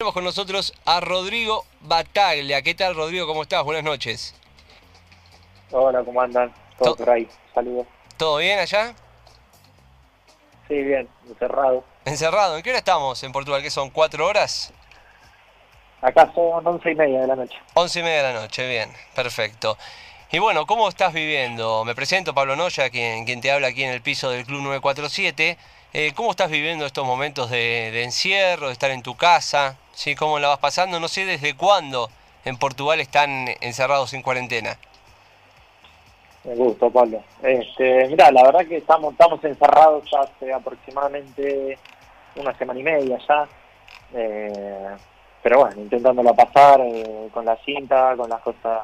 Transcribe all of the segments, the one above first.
Tenemos con nosotros a Rodrigo Bataglia. ¿Qué tal, Rodrigo? ¿Cómo estás? Buenas noches. Hola, ¿cómo andan? Todo To- por ahí. Saludos. ¿Todo bien allá? Sí, bien, encerrado. ¿Encerrado? ¿En qué hora estamos en Portugal? ¿Qué son? ¿Cuatro horas? Acá son once y media de la noche. Once y media de la noche, bien, perfecto. Y bueno, ¿cómo estás viviendo? Me presento, Pablo Noya, quien, quien te habla aquí en el piso del Club 947. Eh, ¿Cómo estás viviendo estos momentos de, de encierro, de estar en tu casa? ¿Sí? ¿Cómo la vas pasando? No sé desde cuándo en Portugal están encerrados en cuarentena. Me gusto, Pablo. Este, mira, la verdad que estamos, estamos encerrados hace aproximadamente una semana y media ya. Eh, pero bueno, intentándola pasar eh, con la cinta, con las cosas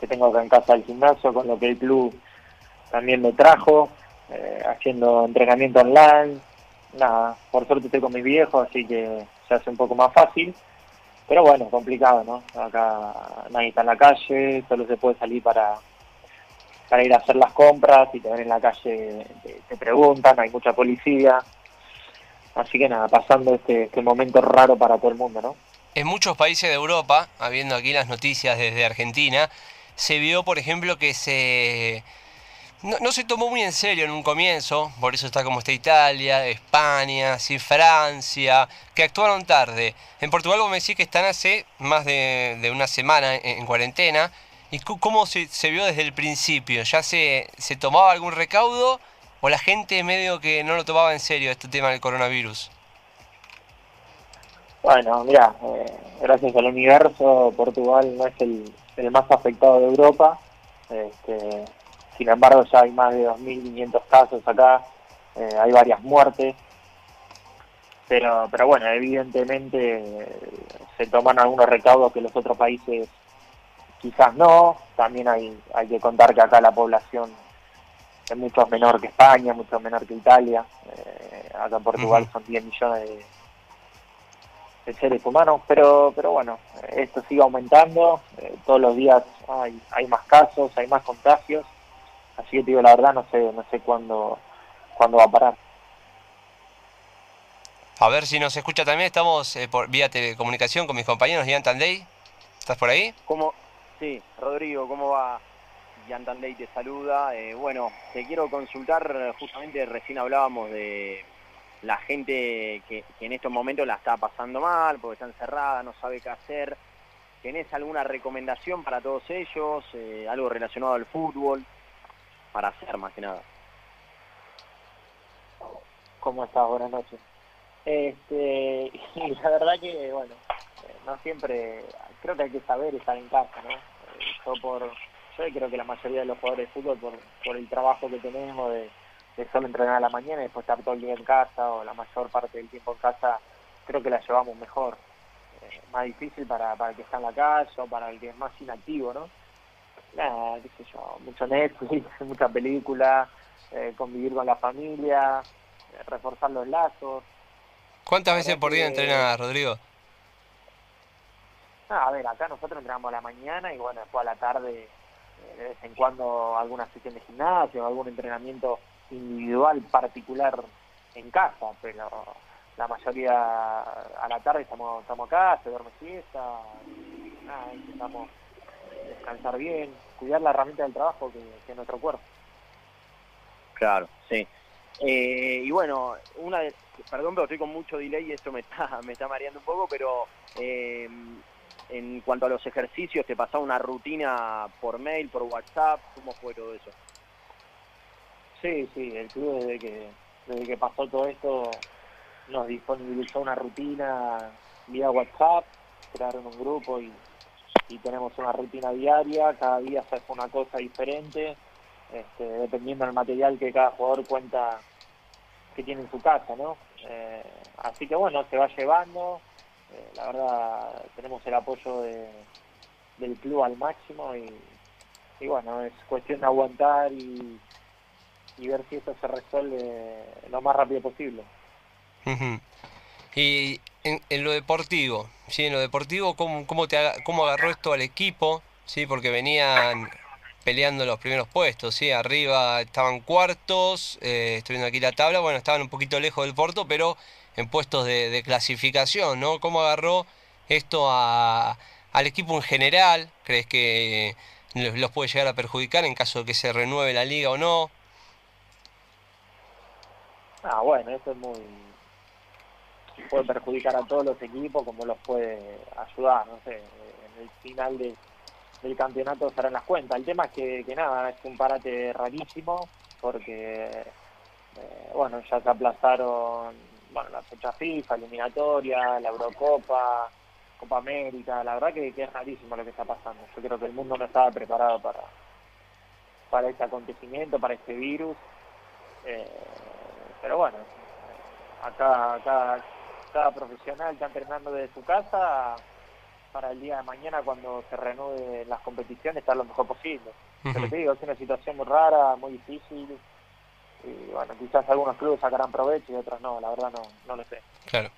que tengo acá en casa del gimnasio, con lo que el club también me trajo, eh, haciendo entrenamiento online. Nada, por suerte estoy con mis viejos, así que se hace un poco más fácil. Pero bueno, complicado, ¿no? Acá nadie está en la calle, solo se puede salir para, para ir a hacer las compras y te ven en la calle, te, preguntan, hay mucha policía. Así que nada, pasando este, este momento raro para todo el mundo, ¿no? En muchos países de Europa, habiendo aquí las noticias desde Argentina, se vio, por ejemplo, que se no, se tomó muy en serio en un comienzo, por eso está como está Italia, España, sí, Francia, que actuaron tarde. En Portugal vos me decís que están hace más de, una semana en, en cuarentena. ¿Y cómo se, se vio desde el principio? ¿Ya se, se tomaba algún recaudo o la gente medio que no lo tomaba en serio este tema del coronavirus? Bueno, mira, eh, gracias al universo, Portugal no es el, el más afectado de Europa. Este, sin embargo, ya hay más de 2.500 casos acá, eh, hay varias muertes. Pero, pero bueno, evidentemente eh, se toman algunos recaudos que los otros países quizás no. También hay, hay que contar que acá la población es mucho menor que España, mucho menor que Italia. Eh, acá en Portugal son 10 millones de, de seres humanos, pero pero bueno, esto sigue aumentando, eh, todos los días hay, hay más casos, hay más contagios, así que te digo la verdad, no sé no sé cuándo cuándo va a parar. A ver si nos escucha también, estamos eh, por vía telecomunicación con mis compañeros Ian Tandey. ¿Estás por ahí? ¿Cómo? Sí, Rodrigo, ¿cómo va? Yantandey te saluda. Eh, bueno, te quiero consultar, justamente recién hablábamos de la gente que, que en estos momentos la está pasando mal, porque está encerrada, no sabe qué hacer. ¿Tenés alguna recomendación para todos ellos? Eh, algo relacionado al fútbol, para hacer más que nada. ¿Cómo estás? Buenas noches. Este, y la verdad que, bueno, eh, no siempre, creo que hay que saber estar en casa, ¿no? Eh, Yo por, yo creo que la mayoría de los jugadores de fútbol, por, por el trabajo que tenemos de, solo entrenar a la mañana y después estar todo el día en casa o la mayor parte del tiempo en casa, creo que la llevamos mejor. Eh, más difícil para, para el que está en la calle o para el que es más inactivo, ¿no? Nada, qué sé yo, mucho Netflix, mucha película, eh, convivir con la familia, eh, reforzar los lazos. ¿Cuántas veces por día que- entrenas, Rodrigo? Ah, a ver, acá nosotros entrenamos a la mañana y bueno, después a la tarde, eh, de vez en cuando alguna sesión de gimnasio, algún entrenamiento individual particular en casa, pero la mayoría a la tarde estamos, estamos acá, se duerme siesta, y nada, intentamos descansar bien, cuidar la herramienta del trabajo que, que es nuestro cuerpo. Claro, sí. Eh, y bueno, una de, perdón, pero estoy con mucho delay y esto me está, me está mareando un poco, pero eh, en cuanto a los ejercicios, ¿te pasaba una rutina por mail, por WhatsApp? ¿Cómo fue todo eso? Sí, sí, el club desde que, desde que pasó todo esto nos disponibilizó una rutina vía WhatsApp, crearon un grupo y, y tenemos una rutina diaria, cada día se hace una cosa diferente, este, dependiendo del material que cada jugador cuenta que tiene en su casa, ¿no? Eh, así que bueno, se va llevando, eh, la verdad tenemos el apoyo de, del club al máximo y, y bueno, es cuestión de aguantar y, y ver si esto se resuelve lo más rápido posible. Y en, lo deportivo, ¿sí? En lo deportivo, ¿cómo, cómo, te, cómo agarró esto al equipo? ¿Sí? Porque venían peleando los primeros puestos, ¿sí? Arriba estaban cuartos, eh, estoy viendo aquí la tabla, bueno, estaban un poquito lejos del Porto, pero en puestos de, de clasificación, ¿no? ¿Cómo agarró esto a, al equipo en general? ¿Crees que los puede llegar a perjudicar en caso de que se renueve la liga o no? Ah, bueno, eso es muy... puede perjudicar a todos los equipos como los puede ayudar, no sé, en el final de, del campeonato serán las cuentas. El tema es que, que nada, es un parate rarísimo porque, eh, bueno, ya se aplazaron bueno, la fecha FIFA, eliminatoria, la Eurocopa, Copa América, la verdad que, es rarísimo lo que está pasando. Yo creo que el mundo no estaba preparado para, para este acontecimiento, para este virus. Eh, pero bueno, acá, acá cada profesional está entrenando desde su casa para el día de mañana cuando se reanuden las competiciones estar lo mejor posible. Pero te digo, es una situación muy rara, muy difícil y bueno, quizás algunos clubes sacarán provecho y otros no, la verdad no, no lo sé. Claro.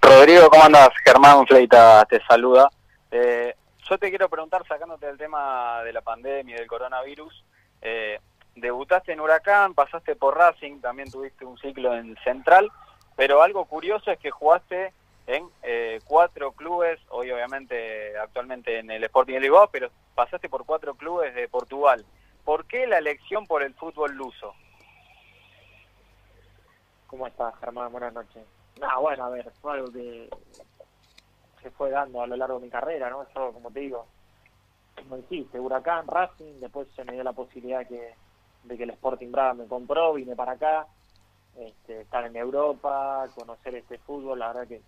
Rodrigo, ¿cómo andas? Germán Fleita te saluda. Eh, yo te quiero preguntar, sacándote del tema de la pandemia y del coronavirus, eh, debutaste en Huracán, pasaste por Racing, también tuviste un ciclo en Central, pero algo curioso es que jugaste en eh, cuatro clubes, hoy obviamente actualmente en el Sporting de Lisboa, pero pasaste por cuatro clubes de Portugal. ¿Por qué la elección por el fútbol luso? ¿Cómo estás, Germán? Buenas noches. No, bueno, a ver, fue algo que se fue dando a lo largo de mi carrera, ¿no? Yo, como te digo, como dijiste, Huracán, Racing, después se me dio la posibilidad que, de que el Sporting Braga me compró, vine para acá, este, estar en Europa, conocer este fútbol, la verdad que,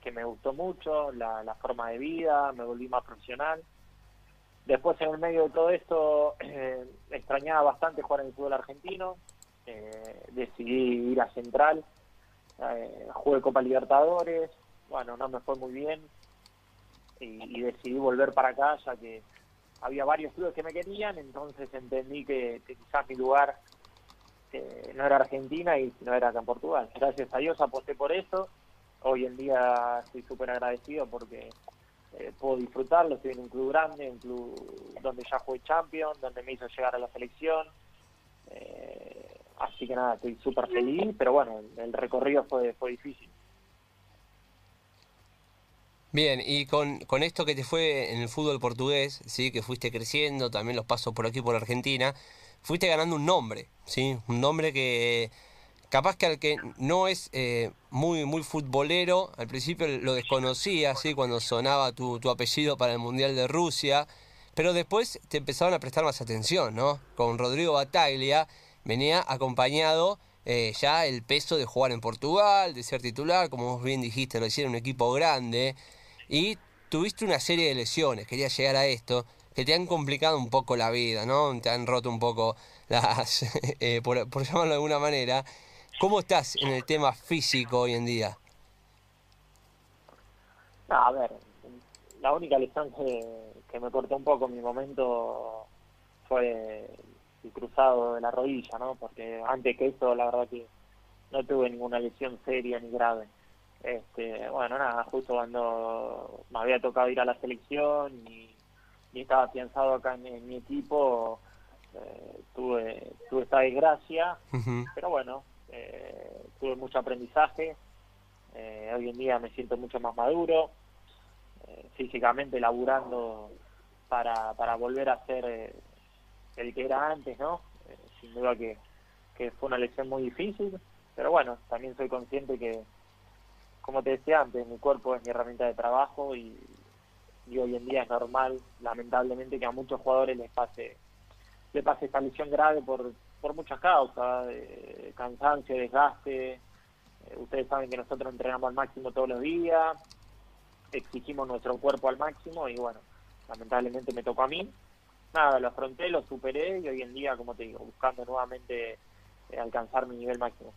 que me gustó mucho, la, la forma de vida, me volví más profesional Después, en el medio de todo esto, eh, extrañaba bastante jugar en el fútbol argentino. Eh, decidí ir a Central. Eh, jugué Copa Libertadores. Bueno, no me fue muy bien. Y, decidí volver para acá, ya que había varios clubes que me querían. Entonces entendí que, quizás mi lugar no era Argentina y no era acá en Portugal. Gracias a Dios aposté por eso. Hoy en día estoy súper agradecido porque eh, puedo disfrutarlo, estoy en un club grande, un club donde ya fue champion, donde me hizo llegar a la selección. Eh, así que nada, estoy súper feliz, pero bueno, el recorrido fue, fue difícil. Bien, y con, con esto que te fue en el fútbol portugués, sí, que fuiste creciendo, también los pasos por aquí por Argentina, fuiste ganando un nombre, sí, un nombre que capaz que al que no es eh, muy, muy futbolero, al principio lo desconocía, ¿sí? cuando sonaba tu, tu, apellido para el Mundial de Rusia, pero después te empezaron a prestar más atención, ¿no? Con Rodrigo Bataglia venía acompañado eh, ya el peso de jugar en Portugal, de ser titular, como vos bien dijiste, lo hicieron un equipo grande, y tuviste una serie de lesiones, quería llegar a esto, que te han complicado un poco la vida, ¿no? Te han roto un poco las, eh, por, llamarlo de alguna manera, ¿Cómo estás en el tema físico hoy en día? a ver, la única lesión que, me cortó un poco en mi momento fue el cruzado de la rodilla, ¿no? Porque antes que eso, la verdad que no tuve ninguna lesión seria ni grave. Este, bueno, nada, justo cuando me había tocado ir a la selección y, estaba pensado acá en, mi equipo, eh, tuve, tuve esta desgracia, pero bueno, eh, tuve mucho aprendizaje, eh, hoy en día me siento mucho más maduro, eh, físicamente laburando para, para volver a ser eh, el que era antes, ¿no? sin duda que, que fue una lección muy difícil, pero bueno, también soy consciente que, como te decía antes, mi cuerpo es mi herramienta de trabajo y, y hoy en día es normal, lamentablemente, que a muchos jugadores les pase, les pase esta lesión grave por, por muchas causas, eh, cansancio, desgaste. Eh, ustedes saben que nosotros entrenamos al máximo todos los días, exigimos nuestro cuerpo al máximo y bueno, lamentablemente me tocó a mí. Nada, lo afronté, lo superé y hoy en día, como te digo, buscando nuevamente eh, alcanzar mi nivel máximo.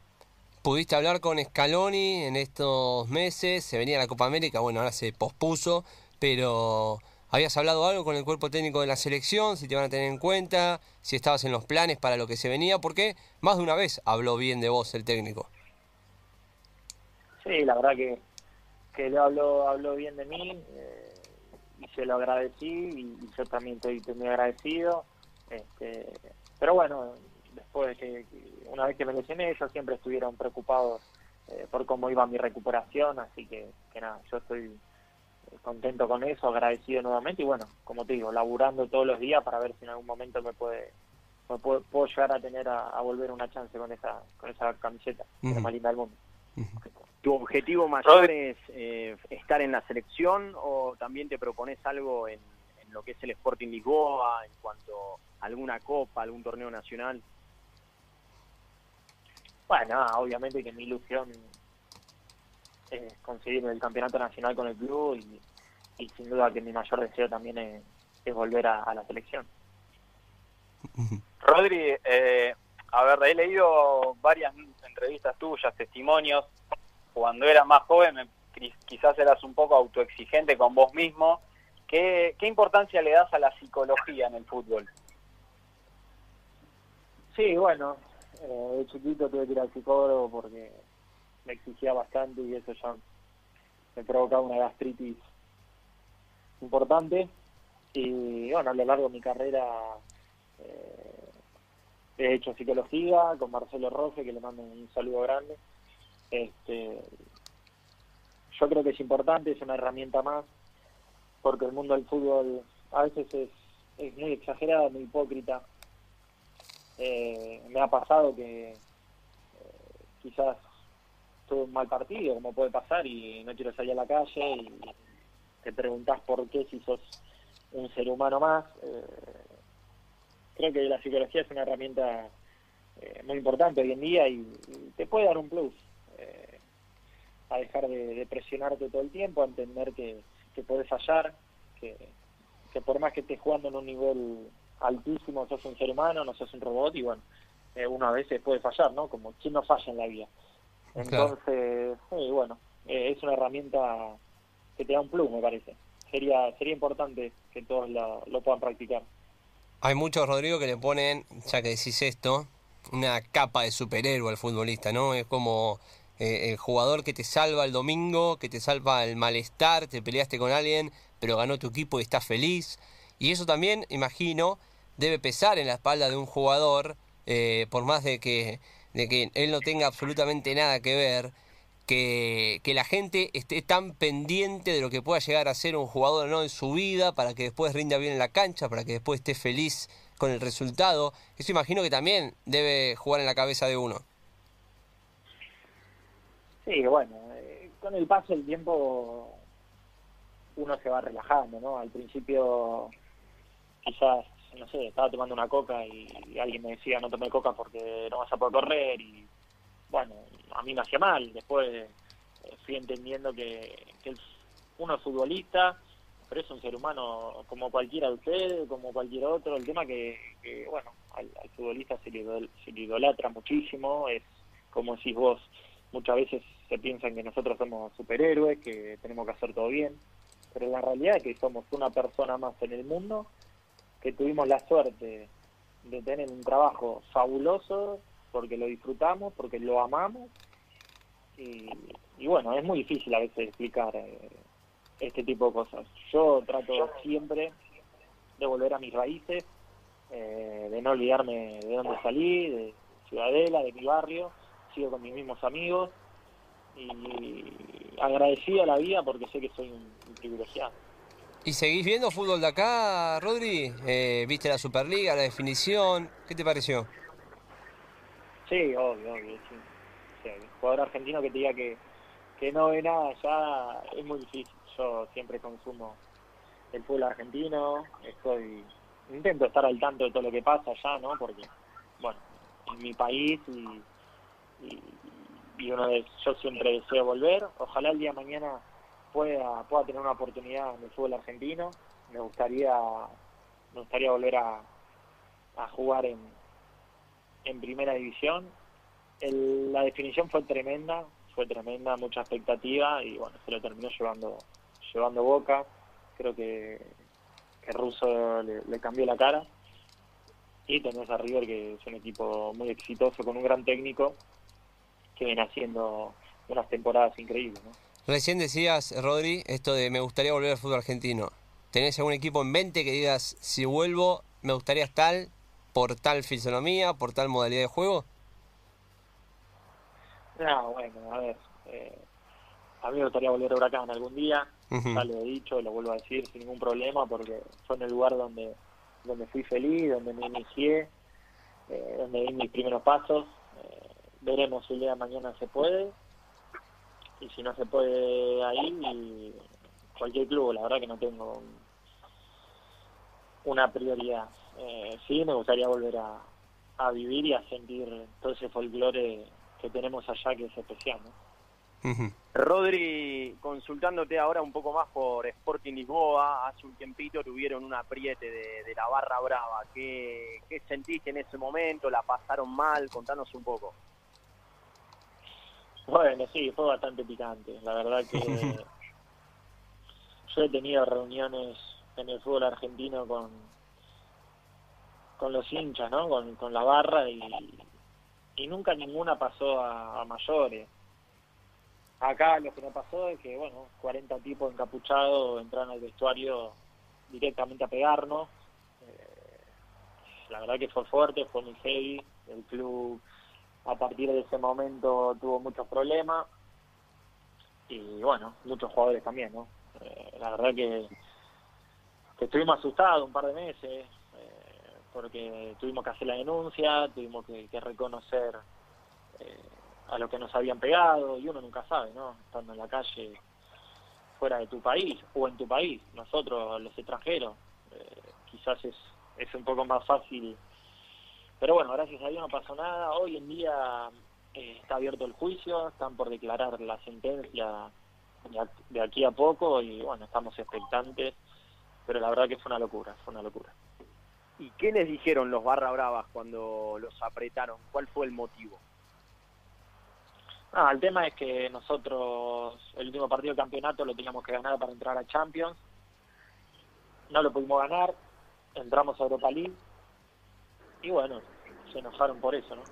¿Pudiste hablar con Scaloni en estos meses? Se venía la Copa América, bueno, ahora se pospuso, pero ¿Habías hablado algo con el cuerpo técnico de la selección? Si te van a tener en cuenta, si estabas en los planes para lo que se venía, porque más de una vez habló bien de vos el técnico. Sí, la verdad que, que habló, habló bien de mí eh, y se lo agradecí y, yo también estoy, muy agradecido. Este, pero bueno, después de que, una vez que me lesioné, ellos siempre estuvieron preocupados eh, por cómo iba mi recuperación, así que, que nada, yo estoy eh, contento con eso, agradecido nuevamente y bueno, como te digo, laburando todos los días para ver si en algún momento me puede me puedo, puedo llegar a tener a, volver una chance con esa con esa camiseta, la más linda del mundo. ¿Tu objetivo mayor es eh, estar en la selección o también te propones algo en, en, lo que es el Sporting Lisboa en cuanto a alguna copa, algún torneo nacional? Bueno, obviamente que mi ilusión es conseguir el campeonato nacional con el club y, sin duda que mi mayor deseo también es, volver a, la selección. Rodri, eh, a ver, he leído varias entrevistas tuyas, testimonios. Cuando eras más joven, quizás eras un poco autoexigente con vos mismo. ¿Qué, ¿Qué importancia le das a la psicología en el fútbol? Sí, bueno, eh, de chiquito tuve que ir al psicólogo porque me exigía bastante y eso ya me provocaba una gastritis importante. Y bueno, a lo largo de mi carrera eh, he hecho psicología con Marcelo Roque, que le mando un saludo grande. Este, yo creo que es importante, es una herramienta más, porque el mundo del fútbol a veces es, es muy exagerado, muy hipócrita eh, me ha pasado que eh, quizás tuve un mal partido, como puede pasar, y no quiero salir a la calle y te preguntas por qué si sos un ser humano más. Eh, creo que la psicología es una herramienta muy importante hoy en día y, te puede dar un plus a dejar de, presionarte todo el tiempo, a entender que, que puedes fallar, que, que por más que estés jugando en un nivel altísimo, sos un ser humano, no sos un robot y bueno, eh, uno a veces puede fallar, ¿no? Como quien no falla en la vida. Entonces, bueno, eh, es una herramienta que te da un plus, me parece. Sería sería importante que todos lo, puedan practicar. Hay muchos, Rodrigo, que le ponen, ya que decís esto, una capa de superhéroe al futbolista, ¿no? Es como eh, el jugador que te salva el domingo, que te salva el malestar, te peleaste con alguien, pero ganó tu equipo y estás feliz. Y eso también, imagino, debe pesar en la espalda de un jugador, eh, por más de que, de que él no tenga absolutamente nada que ver, que, que, la gente esté tan pendiente de lo que pueda llegar a ser un jugador no en su vida, para que después rinda bien en la cancha, para que después esté feliz con el resultado. Eso imagino que también debe jugar en la cabeza de uno. Sí, bueno, eh, con el paso del tiempo uno se va relajando, ¿no? Al principio quizás no sé, estaba tomando una coca y, alguien me decía no tome coca porque no vas a poder correr y bueno, a mí me hacía mal. Después eh, fui entendiendo que, uno es futbolista, pero es un ser humano como cualquiera de ustedes, como cualquier otro. El tema que, que bueno, al, futbolista se le, se le idolatra muchísimo, es como decís vos, muchas veces se piensan que nosotros somos superhéroes, que tenemos que hacer todo bien, pero la realidad es que somos una persona más en el mundo que tuvimos la suerte de tener un trabajo fabuloso porque lo disfrutamos, porque lo amamos y, bueno, es muy difícil a veces explicar eh, este tipo de cosas. Yo trato siempre de volver a mis raíces, eh, de no olvidarme de dónde salí, de Ciudadela, de mi barrio, sigo con mis mismos amigos y agradecido a la vida porque sé que soy un privilegiado. ¿Y seguís viendo fútbol de acá, Rodri? Eh, ¿Viste la Superliga, la definición? ¿Qué te pareció? Sí, obvio, obvio, sí. jugador argentino que te diga que, que no ve nada ya es muy difícil. Yo siempre consumo el fútbol argentino, estoy intento estar al tanto de todo lo que pasa allá, ¿no? Porque, bueno, en mi país y, y, y uno de, yo siempre deseo volver. Ojalá el día de mañana pueda, pueda tener una oportunidad en el fútbol argentino. Me gustaría, me gustaría volver a, a jugar en, en primera división. la definición fue tremenda, fue tremenda, mucha expectativa y bueno, se lo terminó llevando, llevando Boca. Creo que, que Russo le, cambió la cara. Y tenemos a River, que es un equipo muy exitoso, con un gran técnico, que viene haciendo unas temporadas increíbles. ¿no? Recién decías, Rodri, esto de me gustaría volver al fútbol argentino. ¿Tenés algún equipo en mente que digas, si vuelvo, me gustaría estar por tal fisonomía, por tal modalidad de juego? No, bueno, a ver. Eh, a mí me gustaría volver a Huracán algún día. Ya lo he dicho, lo vuelvo a decir sin ningún problema porque fue en el lugar donde, donde fui feliz, donde me inicié, eh, donde di mis primeros pasos. Eh, veremos si el día de mañana se puede. Y si no se puede ahí, cualquier club, la verdad que no tengo una prioridad. Eh, sí, me gustaría volver a, a vivir y a sentir todo ese folclore que tenemos allá que es especial. ¿no? Rodri, consultándote ahora un poco más por Sporting Lisboa, hace un tiempito tuvieron un apriete de, la barra brava. ¿Qué, ¿Qué, sentiste en ese momento? ¿La pasaron mal? Contanos un poco. Bueno, sí, fue bastante picante. La verdad que yo he tenido reuniones en el fútbol argentino con, con los hinchas, ¿no? Con, con la barra y, y nunca ninguna pasó a, a mayores Acá lo que me pasó es que, bueno, 40 tipos encapuchados entraron al vestuario directamente a pegarnos. Eh, la verdad que fue fuerte, fue muy heavy. El club a partir de ese momento tuvo muchos problemas. Y bueno, muchos jugadores también, ¿no? Eh, la verdad que, estuvimos asustados un par de meses, eh, porque tuvimos que hacer la denuncia, tuvimos que, que reconocer a lo que nos habían pegado y uno nunca sabe, ¿no? Estando en la calle fuera de tu país o en tu país, nosotros los extranjeros, eh, quizás es, es un poco más fácil. Pero bueno, gracias a Dios no pasó nada. Hoy en día eh, está abierto el juicio, están por declarar la sentencia de aquí a poco y bueno, estamos expectantes, pero la verdad que fue una locura, fue una locura. ¿Y qué les dijeron los barra bravas cuando los apretaron? ¿Cuál fue el motivo? Ah, el tema es que nosotros el último partido de campeonato lo teníamos que ganar para entrar a Champions. No lo pudimos ganar, entramos a Europa League y bueno, se enojaron por eso, ¿no?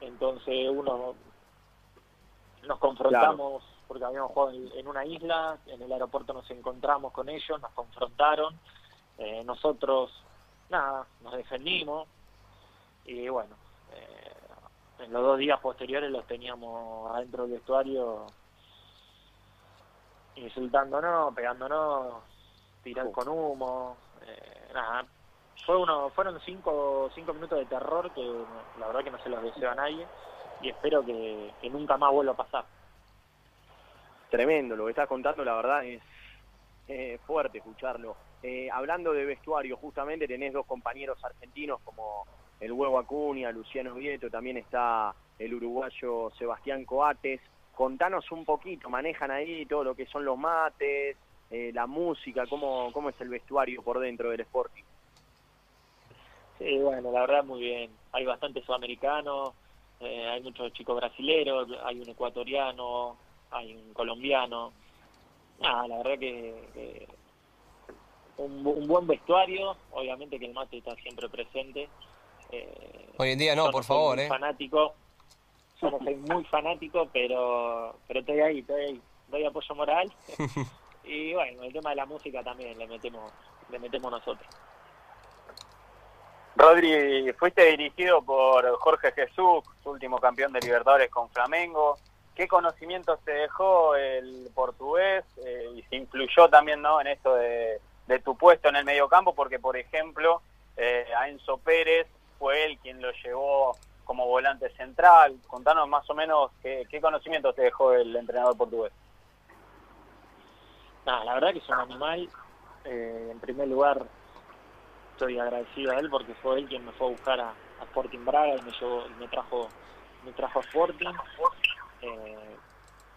Entonces uno nos confrontamos porque habíamos jugado en, una isla, en el aeropuerto nos encontramos con ellos, nos confrontaron, eh, nosotros nada, nos defendimos y bueno, eh, en los dos días posteriores los teníamos adentro del vestuario insultándonos, pegándonos, tirando con humo, eh, nada. Fue uno, fueron cinco, cinco minutos de terror que la verdad que no se los deseo a nadie y espero que, nunca más vuelva a pasar. Tremendo, lo que estás contando la verdad es fuerte escucharlo. Eh, hablando de vestuario, justamente tenés dos compañeros argentinos como el huevo Acuña, Luciano Vieto, también está el uruguayo Sebastián Coates. Contanos un poquito, manejan ahí todo lo que son los mates, eh, la música, cómo, cómo es el vestuario por dentro del Sporting. Sí, bueno, la verdad muy bien. Hay bastantes sudamericanos, eh, hay muchos chicos brasileros, hay un ecuatoriano, hay un colombiano. Nada, la verdad que, un, un, buen vestuario, obviamente que el mate está siempre presente, eh, Hoy en día no, por favor, ¿eh? Fanático, somos muy fanáticos, pero, pero estoy ahí, estoy ahí. Doy apoyo moral. y bueno, el tema de la música también le metemos, le metemos nosotros. Rodri, fuiste dirigido por Jorge Jesús, último campeón de Libertadores con Flamengo. ¿Qué conocimientos te dejó el portugués eh, y se influyó también ¿no? en esto de, de tu puesto en el mediocampo? Porque, por ejemplo, eh, a Enzo Pérez fue él quien lo llevó como volante central. Contanos más o menos qué, qué conocimientos te dejó el entrenador portugués. la verdad que es un animal. Eh, en primer lugar, estoy agradecido a él porque fue él quien me fue a buscar a, Sporting Braga y me, llevó, me trajo me trajo a Sporting. Eh,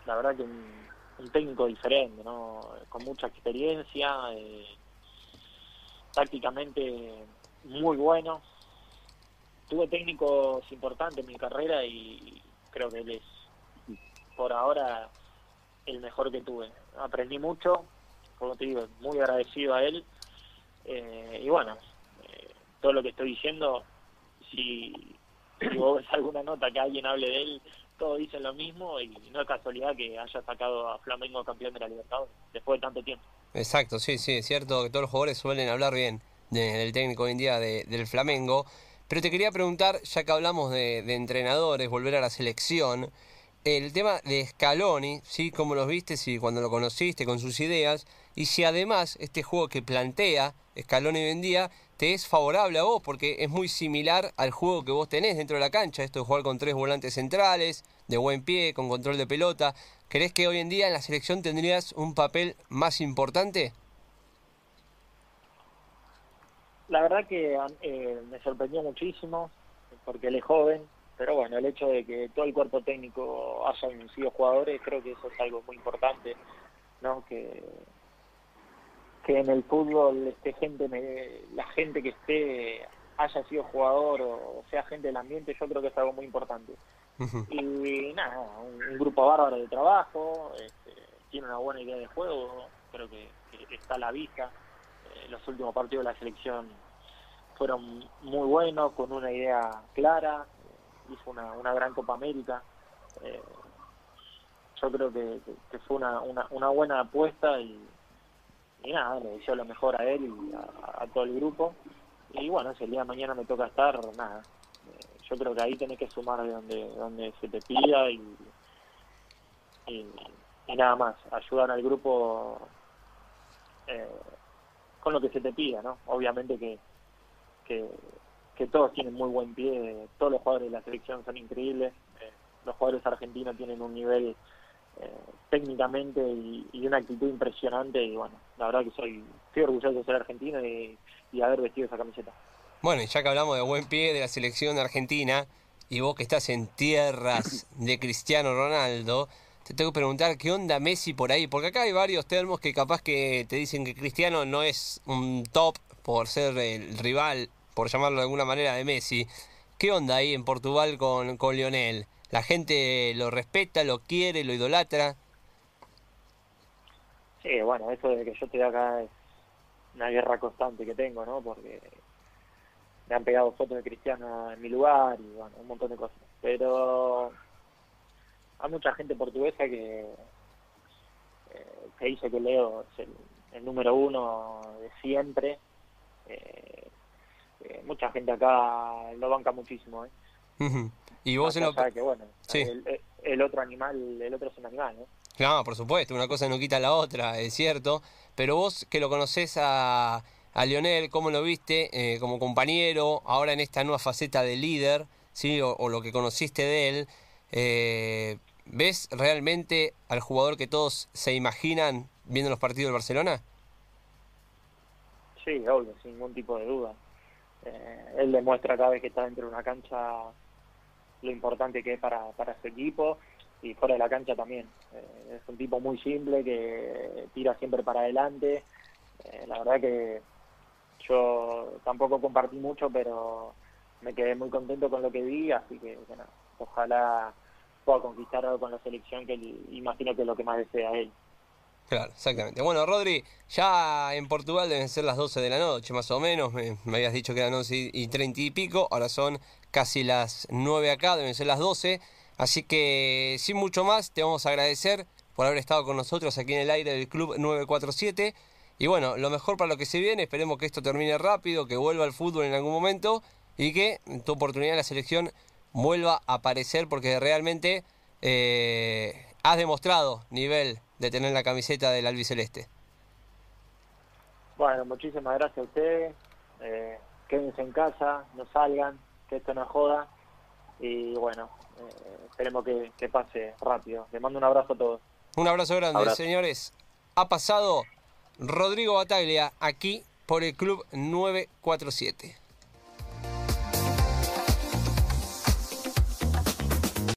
la verdad que un, técnico diferente, ¿no? con mucha experiencia, eh, tácticamente muy bueno, tuve técnicos importantes en mi carrera y creo que él es por ahora el mejor que tuve. Aprendí mucho, como te digo, muy agradecido a él. Eh, y bueno, eh, todo lo que estoy diciendo, si, vos ves alguna nota que alguien hable de él, todos dicen lo mismo y no es casualidad que haya sacado a Flamengo campeón de la Libertadores después de tanto tiempo. Exacto, sí, sí, es cierto que todos los jugadores suelen hablar bien del técnico hoy en día del Flamengo. Pero te quería preguntar, ya que hablamos de, entrenadores, volver a la selección, el tema de Scaloni, ¿sí? Cómo los viste, si cuando lo conociste, con sus ideas, y si además este juego que plantea Scaloni hoy en día te es favorable a vos, porque es muy similar al juego que vos tenés dentro de la cancha, esto de jugar con tres volantes centrales, de buen pie, con control de pelota. ¿Crees que hoy en día en la selección tendrías un papel más importante? La verdad que eh, me sorprendió muchísimo, porque él es joven, pero bueno, el hecho de que todo el cuerpo técnico hayan sido jugadores, creo que eso es algo muy importante, ¿no? Que, que en el fútbol esté gente, la gente que esté haya sido jugador o sea gente del ambiente, yo creo que es algo muy importante. Y nada, un, grupo bárbaro de trabajo, este, tiene una buena idea de juego, creo que, está a la vista. Eh, los últimos partidos de la selección fueron muy buenos, con una idea clara, hizo una, una gran Copa América. Eh, yo creo que, fue una, una, buena apuesta y, nada, le deseo lo mejor a él y a, todo el grupo. Y bueno, si el día de mañana me toca estar, nada. Eh, yo creo que ahí tenés que sumar de donde, donde se te pida y, y, nada más, ayudar al grupo eh, con lo que se te pida, ¿no? Obviamente que, que, todos tienen muy buen pie, todos los jugadores de la selección son increíbles, eh, los jugadores argentinos tienen un nivel técnicamente y, una actitud impresionante y bueno, la verdad que soy, estoy orgulloso de ser argentino y, y haber vestido esa camiseta. Bueno, y ya que hablamos de buen pie de la selección argentina y vos que estás en tierras de Cristiano Ronaldo, te tengo que preguntar qué onda Messi por ahí, porque acá hay varios termos que capaz que te dicen que Cristiano no es un top por ser el rival por llamarlo de alguna manera, de Messi. ¿Qué onda ahí en Portugal con, con Lionel? ¿La gente lo respeta, lo quiere, lo idolatra? Sí, bueno, eso de que yo estoy acá es una guerra constante que tengo, ¿no? Porque me han pegado fotos de Cristiano en mi lugar y bueno, un montón de cosas. Pero hay mucha gente portuguesa que, eh, que dice que Leo es el, el número uno de siempre. Eh, mucha gente acá lo banca muchísimo. ¿eh? Y vos en lo... que, bueno, el, otro animal, el otro es un animal, ¿no? Claro, por supuesto, una cosa no quita la otra, es cierto. Pero vos que lo conoces a, a Lionel, ¿cómo lo viste eh, como compañero, ahora en esta nueva faceta de líder, ¿sí? o, lo que conociste de él? Eh, ¿Ves realmente al jugador que todos se imaginan viendo los partidos del Barcelona? Sí, obvio, sin ningún tipo de duda. Eh, él demuestra cada vez que está dentro de una cancha lo importante que es para, para su equipo y fuera de la cancha también. Eh, es un tipo muy simple que tira siempre para adelante. Eh, la verdad que yo tampoco compartí mucho, pero me quedé muy contento con lo que vi, así que bueno, ojalá pueda conquistar algo con la selección que imagino que es lo que más desea él. Claro, exactamente. Bueno, Rodri, ya en Portugal deben ser las 12 de la noche, más o menos. Me, habías dicho que eran 11 y 30 y pico. Ahora son casi las 9 acá, deben ser las 12. Así que, sin mucho más, te vamos a agradecer por haber estado con nosotros aquí en el aire del Club 947. Y bueno, lo mejor para lo que se viene, esperemos que esto termine rápido, que vuelva al fútbol en algún momento y que tu oportunidad en la selección vuelva a aparecer porque realmente eh, has demostrado nivel de tener la camiseta del albiceleste. Bueno, muchísimas gracias a ustedes. Eh, quédense en casa, no salgan, que esto no joda. Y bueno, eh, esperemos que, pase rápido. Les mando un abrazo a todos. Un abrazo grande, señores. Ha pasado Rodrigo Bataglia aquí por el Club 947.